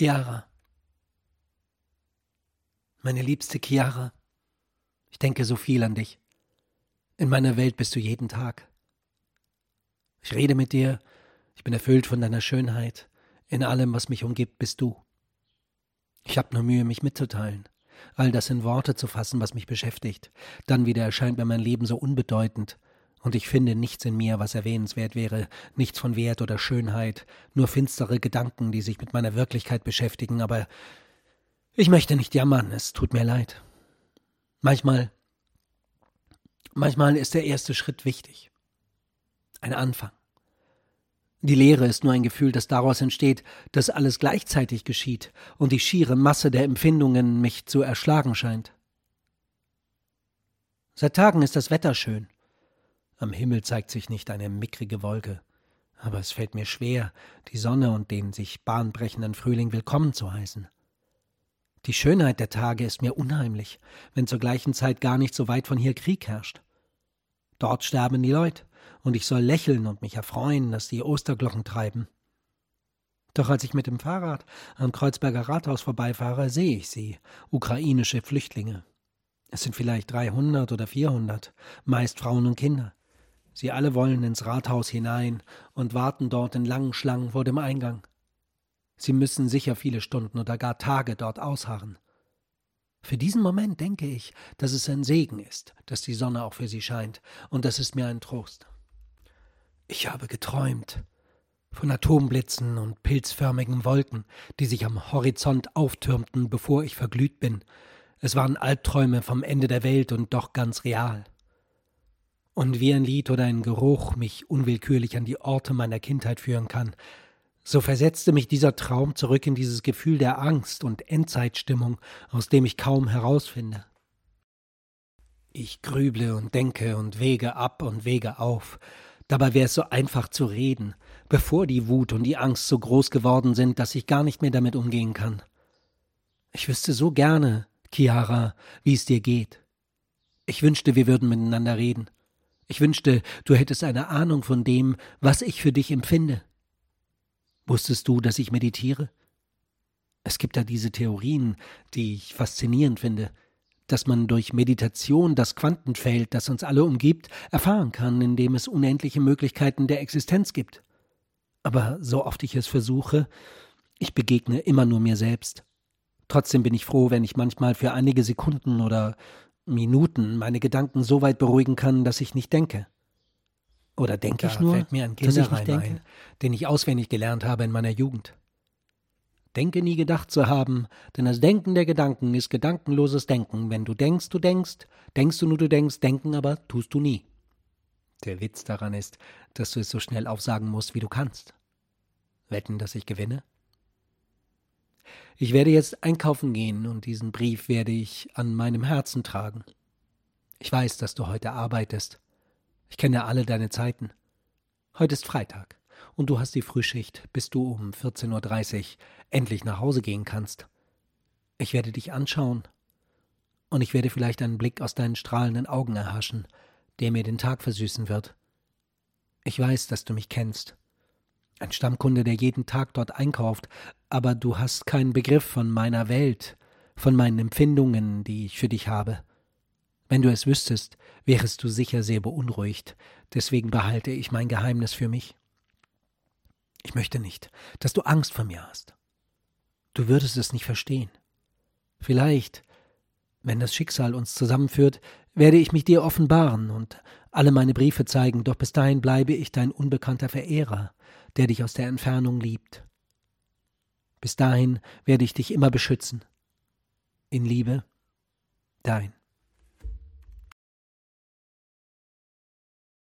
Chiara. Meine liebste Chiara, ich denke so viel an dich. In meiner Welt bist du jeden Tag. Ich rede mit dir, ich bin erfüllt von deiner Schönheit. In allem, was mich umgibt, bist du. Ich habe nur Mühe, mich mitzuteilen, all das in Worte zu fassen, was mich beschäftigt. Dann wieder erscheint mir mein Leben so unbedeutend, und ich finde nichts in mir, was erwähnenswert wäre, nichts von Wert oder Schönheit, nur finstere Gedanken, die sich mit meiner Wirklichkeit beschäftigen, aber ich möchte nicht jammern, es tut mir leid. Manchmal, manchmal ist der erste Schritt wichtig. Ein Anfang. Die Lehre ist nur ein Gefühl, das daraus entsteht, dass alles gleichzeitig geschieht und die schiere Masse der Empfindungen mich zu erschlagen scheint. Seit Tagen ist das Wetter schön. Am Himmel zeigt sich nicht eine mickrige Wolke, aber es fällt mir schwer, die Sonne und den sich bahnbrechenden Frühling willkommen zu heißen. Die Schönheit der Tage ist mir unheimlich, wenn zur gleichen Zeit gar nicht so weit von hier Krieg herrscht. Dort sterben die Leute, und ich soll lächeln und mich erfreuen, dass die Osterglocken treiben. Doch als ich mit dem Fahrrad am Kreuzberger Rathaus vorbeifahre, sehe ich sie, ukrainische Flüchtlinge. Es sind vielleicht dreihundert oder vierhundert, meist Frauen und Kinder. Sie alle wollen ins Rathaus hinein und warten dort in langen Schlangen vor dem Eingang. Sie müssen sicher viele Stunden oder gar Tage dort ausharren. Für diesen Moment denke ich, dass es ein Segen ist, dass die Sonne auch für sie scheint, und das ist mir ein Trost. Ich habe geträumt von Atomblitzen und pilzförmigen Wolken, die sich am Horizont auftürmten, bevor ich verglüht bin. Es waren Albträume vom Ende der Welt und doch ganz real und wie ein Lied oder ein Geruch mich unwillkürlich an die Orte meiner Kindheit führen kann, so versetzte mich dieser Traum zurück in dieses Gefühl der Angst und Endzeitstimmung, aus dem ich kaum herausfinde. Ich grüble und denke und wege ab und wege auf. Dabei wäre es so einfach zu reden, bevor die Wut und die Angst so groß geworden sind, dass ich gar nicht mehr damit umgehen kann. Ich wüsste so gerne, Chiara, wie es dir geht. Ich wünschte, wir würden miteinander reden. Ich wünschte, du hättest eine Ahnung von dem, was ich für dich empfinde. Wusstest du, dass ich meditiere? Es gibt da diese Theorien, die ich faszinierend finde, dass man durch Meditation das Quantenfeld, das uns alle umgibt, erfahren kann, indem es unendliche Möglichkeiten der Existenz gibt. Aber so oft ich es versuche, ich begegne immer nur mir selbst. Trotzdem bin ich froh, wenn ich manchmal für einige Sekunden oder Minuten meine Gedanken so weit beruhigen kann, dass ich nicht denke. Oder denke ich nur, fällt mir ein Kinderreim ein, den ich auswendig gelernt habe in meiner Jugend. Denke nie gedacht zu haben, denn das Denken der Gedanken ist gedankenloses Denken. Wenn du denkst, du denkst, denkst du nur, du denkst, denken aber tust du nie. Der Witz daran ist, dass du es so schnell aufsagen musst, wie du kannst. Wetten, dass ich gewinne? Ich werde jetzt einkaufen gehen und diesen Brief werde ich an meinem Herzen tragen. Ich weiß, dass du heute arbeitest. Ich kenne alle deine Zeiten. Heute ist Freitag und du hast die Frühschicht, bis du um 14.30 Uhr endlich nach Hause gehen kannst. Ich werde dich anschauen und ich werde vielleicht einen Blick aus deinen strahlenden Augen erhaschen, der mir den Tag versüßen wird. Ich weiß, dass du mich kennst ein Stammkunde, der jeden Tag dort einkauft, aber du hast keinen Begriff von meiner Welt, von meinen Empfindungen, die ich für dich habe. Wenn du es wüsstest, wärest du sicher sehr beunruhigt, deswegen behalte ich mein Geheimnis für mich. Ich möchte nicht, dass du Angst vor mir hast. Du würdest es nicht verstehen. Vielleicht, wenn das Schicksal uns zusammenführt, werde ich mich dir offenbaren und alle meine Briefe zeigen, doch bis dahin bleibe ich dein unbekannter Verehrer, der dich aus der Entfernung liebt. Bis dahin werde ich dich immer beschützen. In Liebe, dein